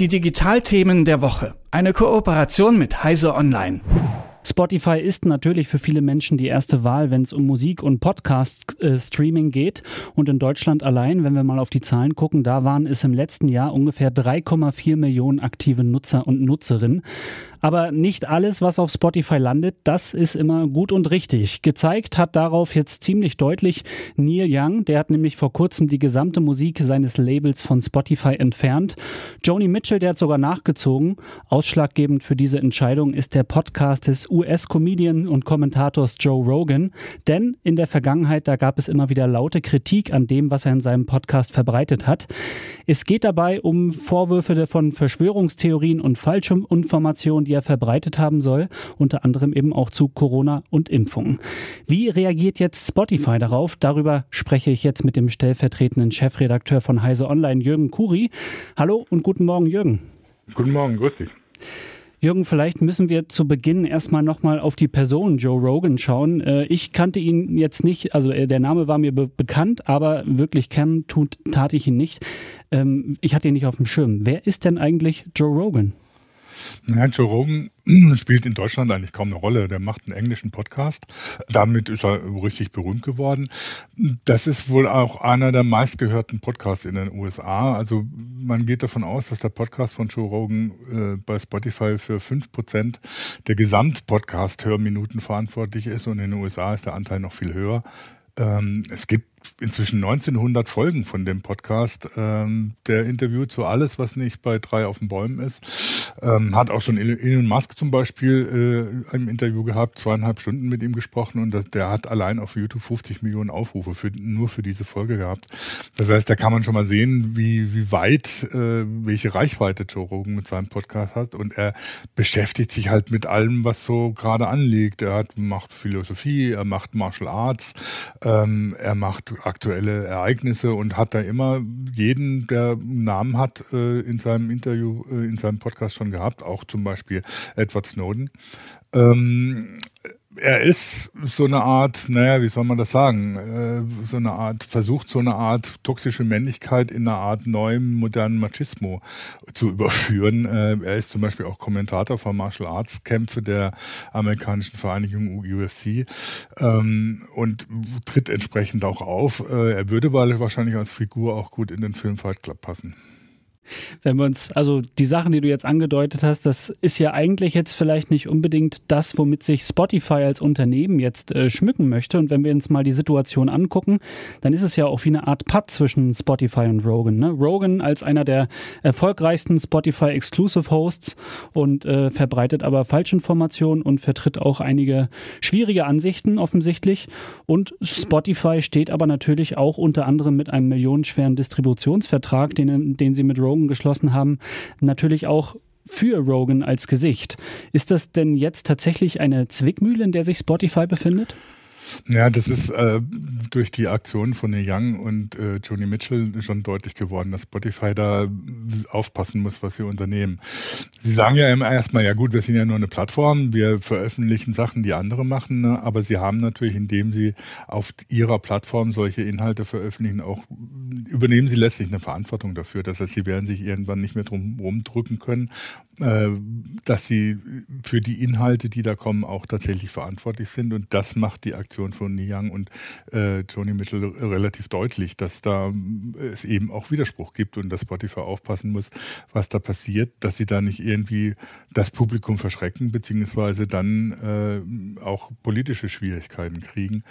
Die Digitalthemen der Woche. Eine Kooperation mit Heise Online. Spotify ist natürlich für viele Menschen die erste Wahl, wenn es um Musik und Podcast-Streaming geht. Und in Deutschland allein, wenn wir mal auf die Zahlen gucken, da waren es im letzten Jahr ungefähr 3,4 Millionen aktive Nutzer und Nutzerinnen. Aber nicht alles, was auf Spotify landet, das ist immer gut und richtig. Gezeigt hat darauf jetzt ziemlich deutlich Neil Young. Der hat nämlich vor kurzem die gesamte Musik seines Labels von Spotify entfernt. Joni Mitchell, der hat sogar nachgezogen. Ausschlaggebend für diese Entscheidung ist der Podcast des US-Comedian und Kommentators Joe Rogan. Denn in der Vergangenheit, da gab es immer wieder laute Kritik an dem, was er in seinem Podcast verbreitet hat. Es geht dabei um Vorwürfe von Verschwörungstheorien und Falschinformationen, die er verbreitet haben soll, unter anderem eben auch zu Corona und Impfungen. Wie reagiert jetzt Spotify darauf? Darüber spreche ich jetzt mit dem stellvertretenden Chefredakteur von Heise Online, Jürgen Kuri. Hallo und guten Morgen, Jürgen. Guten Morgen, grüß dich. Jürgen, vielleicht müssen wir zu Beginn erstmal nochmal auf die Person Joe Rogan schauen. Äh, ich kannte ihn jetzt nicht, also äh, der Name war mir be bekannt, aber wirklich kennen tut, tat ich ihn nicht. Ähm, ich hatte ihn nicht auf dem Schirm. Wer ist denn eigentlich Joe Rogan? Ja, Joe Rogan spielt in Deutschland eigentlich kaum eine Rolle. Der macht einen englischen Podcast. Damit ist er richtig berühmt geworden. Das ist wohl auch einer der meistgehörten Podcasts in den USA. Also man geht davon aus, dass der Podcast von Joe Rogan äh, bei Spotify für fünf Prozent der Gesamtpodcast-Hörminuten verantwortlich ist und in den USA ist der Anteil noch viel höher. Ähm, es gibt inzwischen 1900 Folgen von dem Podcast. Ähm, der interviewt so alles, was nicht bei drei auf den Bäumen ist. Ähm, hat auch schon Elon Musk zum Beispiel äh, im Interview gehabt, zweieinhalb Stunden mit ihm gesprochen und das, der hat allein auf YouTube 50 Millionen Aufrufe für, nur für diese Folge gehabt. Das heißt, da kann man schon mal sehen, wie, wie weit, äh, welche Reichweite Joe Rogan mit seinem Podcast hat und er beschäftigt sich halt mit allem, was so gerade anliegt. Er hat, macht Philosophie, er macht Martial Arts, ähm, er macht aktuelle Ereignisse und hat da immer jeden, der einen Namen hat, äh, in seinem Interview, äh, in seinem Podcast schon gehabt, auch zum Beispiel Edward Snowden. Ähm, er ist so eine Art, naja, wie soll man das sagen, äh, so eine Art, versucht so eine Art toxische Männlichkeit in einer Art neuem, modernen Machismo zu überführen. Äh, er ist zum Beispiel auch Kommentator von Martial Arts Kämpfe der amerikanischen Vereinigung UFC ähm, und tritt entsprechend auch auf. Äh, er würde wahrscheinlich als Figur auch gut in den Film Fight Club passen. Wenn wir uns, also die Sachen, die du jetzt angedeutet hast, das ist ja eigentlich jetzt vielleicht nicht unbedingt das, womit sich Spotify als Unternehmen jetzt äh, schmücken möchte. Und wenn wir uns mal die Situation angucken, dann ist es ja auch wie eine Art Patt zwischen Spotify und Rogan. Ne? Rogan als einer der erfolgreichsten Spotify Exclusive Hosts und äh, verbreitet aber Falschinformationen und vertritt auch einige schwierige Ansichten offensichtlich. Und Spotify steht aber natürlich auch unter anderem mit einem millionenschweren Distributionsvertrag, den, den sie mit Rogan Rogan geschlossen haben, natürlich auch für Rogan als Gesicht. Ist das denn jetzt tatsächlich eine Zwickmühle, in der sich Spotify befindet? Ja, das ist äh, durch die Aktion von Neil Young und äh, Joni Mitchell schon deutlich geworden, dass Spotify da aufpassen muss, was sie unternehmen. Sie sagen ja immer erstmal, ja gut, wir sind ja nur eine Plattform, wir veröffentlichen Sachen, die andere machen, ne? aber sie haben natürlich, indem sie auf ihrer Plattform solche Inhalte veröffentlichen, auch übernehmen sie letztlich eine Verantwortung dafür. Das heißt, sie werden sich irgendwann nicht mehr drum rumdrücken können, dass sie für die Inhalte, die da kommen, auch tatsächlich verantwortlich sind. Und das macht die Aktion von Niang und äh, Joni Mitchell relativ deutlich, dass da äh, es eben auch Widerspruch gibt und dass Spotify aufpassen muss, was da passiert, dass sie da nicht irgendwie das Publikum verschrecken, beziehungsweise dann äh, auch politische Schwierigkeiten kriegen.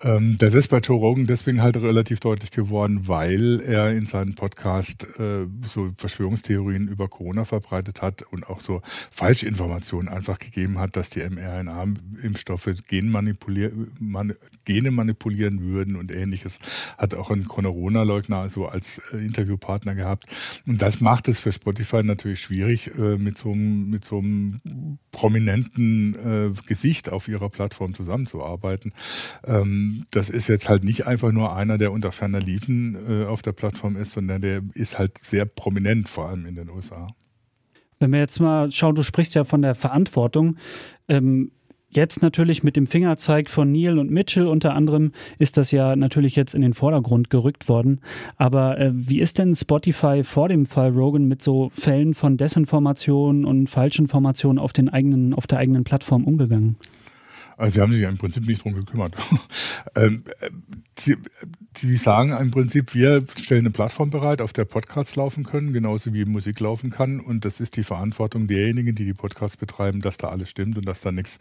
Ähm, das ist bei Joe Rogan deswegen halt relativ deutlich geworden, weil er in seinem Podcast äh, so Verschwörungstheorien über Corona verbreitet hat und auch so Falschinformationen einfach gegeben hat, dass die mRNA-Impfstoffe Genmanipulier man, Gene manipulieren würden und ähnliches. Hat auch ein Corona-Leugner so als äh, Interviewpartner gehabt. Und das macht es für Spotify natürlich schwierig, äh, mit, so einem, mit so einem prominenten äh, Gesicht auf ihrer Plattform zusammenzuarbeiten. Ähm, das ist jetzt halt nicht einfach nur einer, der unter ferner Liefen auf der Plattform ist, sondern der ist halt sehr prominent, vor allem in den USA. Wenn wir jetzt mal schauen, du sprichst ja von der Verantwortung. Ähm, Jetzt natürlich mit dem Fingerzeig von Neil und Mitchell unter anderem ist das ja natürlich jetzt in den Vordergrund gerückt worden. Aber äh, wie ist denn Spotify vor dem Fall Rogan mit so Fällen von Desinformation und Falschinformation auf auf der eigenen Plattform umgegangen? Also sie haben sich ja im Prinzip nicht drum gekümmert. ähm, sie, sie, sagen im Prinzip, wir stellen eine Plattform bereit, auf der Podcasts laufen können, genauso wie Musik laufen kann. Und das ist die Verantwortung derjenigen, die die Podcasts betreiben, dass da alles stimmt und dass da nichts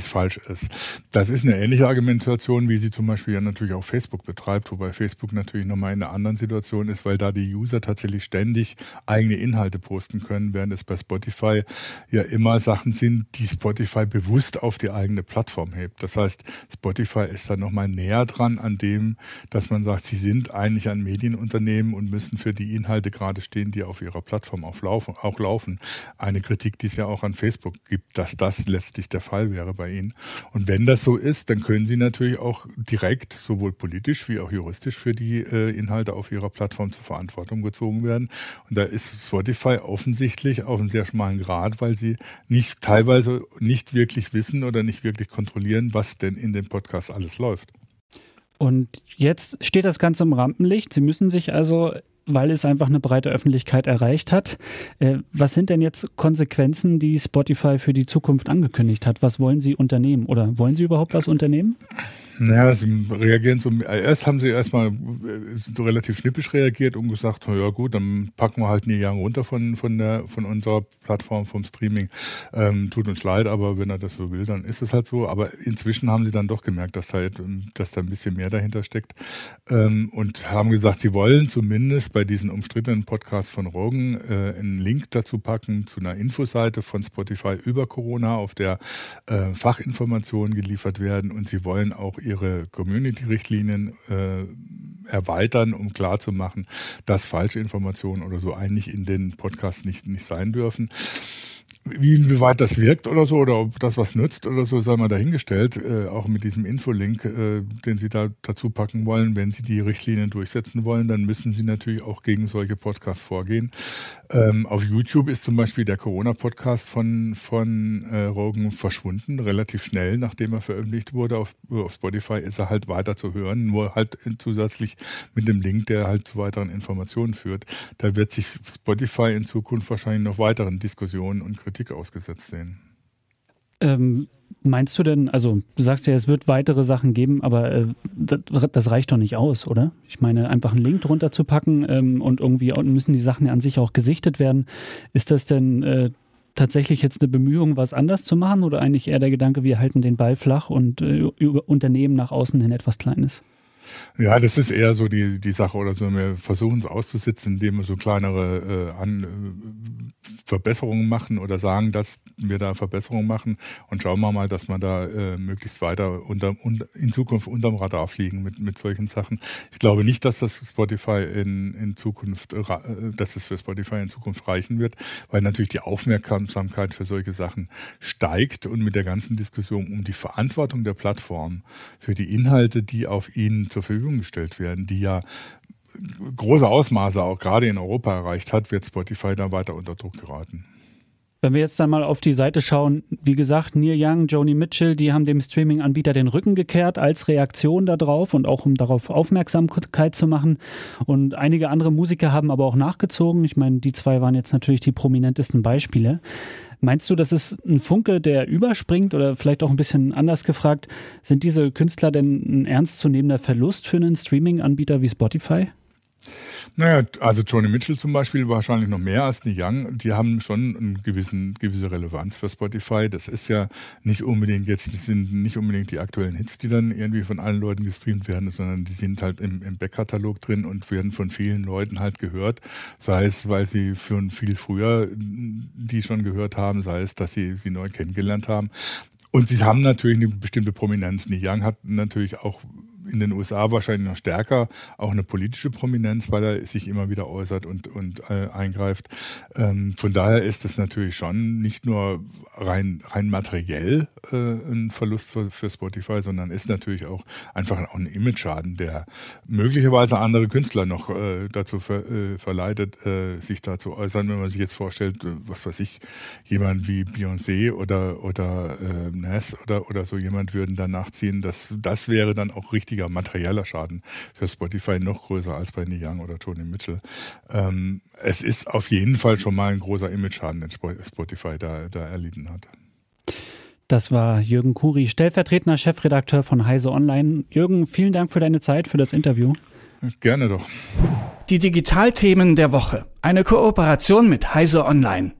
falsch ist. Das ist eine ähnliche Argumentation, wie sie zum Beispiel ja natürlich auch Facebook betreibt, wobei Facebook natürlich nochmal in einer anderen Situation ist, weil da die User tatsächlich ständig eigene Inhalte posten können, während es bei Spotify ja immer Sachen sind, die Spotify bewusst auf die eigene Plattform hebt. Das heißt, Spotify ist da nochmal näher dran an dem, dass man sagt, sie sind eigentlich ein Medienunternehmen und müssen für die Inhalte gerade stehen, die auf ihrer Plattform auch laufen. Auch laufen. Eine Kritik, die es ja auch an Facebook gibt, dass das letztlich der Fall wäre bei ihnen. Und wenn das so ist, dann können sie natürlich auch direkt, sowohl politisch wie auch juristisch, für die äh, Inhalte auf ihrer Plattform zur Verantwortung gezogen werden. Und da ist Spotify offensichtlich auf einem sehr schmalen Grad, weil sie nicht teilweise nicht wirklich wissen oder nicht wirklich kontrollieren, was denn in dem Podcast alles läuft. Und jetzt steht das Ganze im Rampenlicht. Sie müssen sich also weil es einfach eine breite Öffentlichkeit erreicht hat. Äh, was sind denn jetzt Konsequenzen, die Spotify für die Zukunft angekündigt hat? Was wollen Sie unternehmen oder wollen Sie überhaupt was unternehmen? Naja, sie reagieren so. Erst haben sie erstmal äh, so relativ schnippisch reagiert und gesagt, na ja gut, dann packen wir halt Neil Young runter von, von, der, von unserer Plattform, vom Streaming. Ähm, tut uns leid, aber wenn er das so will, dann ist es halt so. Aber inzwischen haben sie dann doch gemerkt, dass da, dass da ein bisschen mehr dahinter steckt. Ähm, und haben gesagt, sie wollen zumindest bei diesen umstrittenen Podcasts von Rogan äh, einen Link dazu packen zu einer Infoseite von Spotify über Corona, auf der äh, Fachinformationen geliefert werden. Und sie wollen auch ihre Community-Richtlinien äh, erweitern, um klarzumachen, dass falsche Informationen oder so eigentlich in den Podcasts nicht, nicht sein dürfen. Wie inwieweit das wirkt oder so, oder ob das was nützt oder so, sei mal dahingestellt. Äh, auch mit diesem Infolink, äh, den Sie da dazu packen wollen, wenn Sie die Richtlinien durchsetzen wollen, dann müssen Sie natürlich auch gegen solche Podcasts vorgehen. Ähm, auf YouTube ist zum Beispiel der Corona-Podcast von, von äh, Rogan verschwunden, relativ schnell, nachdem er veröffentlicht wurde. Auf, auf Spotify ist er halt weiter zu hören, nur halt zusätzlich mit dem Link, der halt zu weiteren Informationen führt. Da wird sich Spotify in Zukunft wahrscheinlich noch weiteren Diskussionen und Kritik ausgesetzt sehen. Ähm, meinst du denn, also du sagst ja, es wird weitere Sachen geben, aber äh, das, das, reicht doch nicht aus, oder? Ich meine, einfach einen Link drunter zu packen ähm, und irgendwie müssen die Sachen ja an sich auch gesichtet werden. Ist das denn äh, tatsächlich jetzt eine Bemühung, was anders zu machen oder eigentlich eher der Gedanke, wir halten den Ball flach und äh, Unternehmen nach außen hin etwas Kleines? Ja, das ist eher so die, die Sache oder so. Wir versuchen es auszusitzen, indem wir so kleinere äh, An, äh, Verbesserungen machen oder sagen, dass wir da Verbesserungen machen und schauen wir mal, dass wir da äh, möglichst weiter unter, unter, in Zukunft unterm Radar fliegen mit, mit solchen Sachen. Ich glaube nicht, dass das Spotify in, in Zukunft, äh, dass es für Spotify in Zukunft reichen wird, weil natürlich die Aufmerksamkeit für solche Sachen steigt und mit der ganzen Diskussion um die Verantwortung der Plattform für die Inhalte, die auf ihnen zur Verfügung gestellt werden, die ja große Ausmaße auch gerade in Europa erreicht hat, wird Spotify da weiter unter Druck geraten. Wenn wir jetzt dann mal auf die Seite schauen, wie gesagt, Neil Young, Joni Mitchell, die haben dem Streaming-Anbieter den Rücken gekehrt als Reaktion darauf und auch um darauf Aufmerksamkeit zu machen. Und einige andere Musiker haben aber auch nachgezogen. Ich meine, die zwei waren jetzt natürlich die prominentesten Beispiele. Meinst du, das ist ein Funke, der überspringt oder vielleicht auch ein bisschen anders gefragt, sind diese Künstler denn ein ernstzunehmender Verlust für einen Streaming-Anbieter wie Spotify? Naja, also Johnny Mitchell zum Beispiel wahrscheinlich noch mehr als die Young. Die haben schon eine gewissen, gewisse Relevanz für Spotify. Das ist ja nicht unbedingt jetzt, das sind nicht unbedingt die aktuellen Hits, die dann irgendwie von allen Leuten gestreamt werden, sondern die sind halt im, im Backkatalog drin und werden von vielen Leuten halt gehört. Sei es, weil sie für viel früher die schon gehört haben, sei es, dass sie sie neu kennengelernt haben. Und sie haben natürlich eine bestimmte Prominenz. Die Young hat natürlich auch in den USA wahrscheinlich noch stärker auch eine politische Prominenz, weil er sich immer wieder äußert und, und äh, eingreift. Ähm, von daher ist es natürlich schon nicht nur rein, rein materiell äh, ein Verlust für, für, Spotify, sondern ist natürlich auch einfach auch ein Image-Schaden, der möglicherweise andere Künstler noch äh, dazu ver, äh, verleitet, äh, sich da zu äußern, wenn man sich jetzt vorstellt, äh, was weiß ich, jemand wie Beyoncé oder, oder äh, Nas oder, oder so jemand würden da nachziehen. Das, das wäre dann auch richtiger materieller Schaden für Spotify, noch größer als bei Neil Young oder Tony Mitchell. Ähm, es ist auf jeden Fall schon mal ein großer Image-Schaden, den Spotify da, da erlitten hat. Das war Jürgen Kuri, stellvertretender Chefredakteur von Heise Online. Jürgen, vielen Dank für deine Zeit, für das Interview. Gerne doch. Die Digitalthemen der Woche. Eine Kooperation mit Heise Online.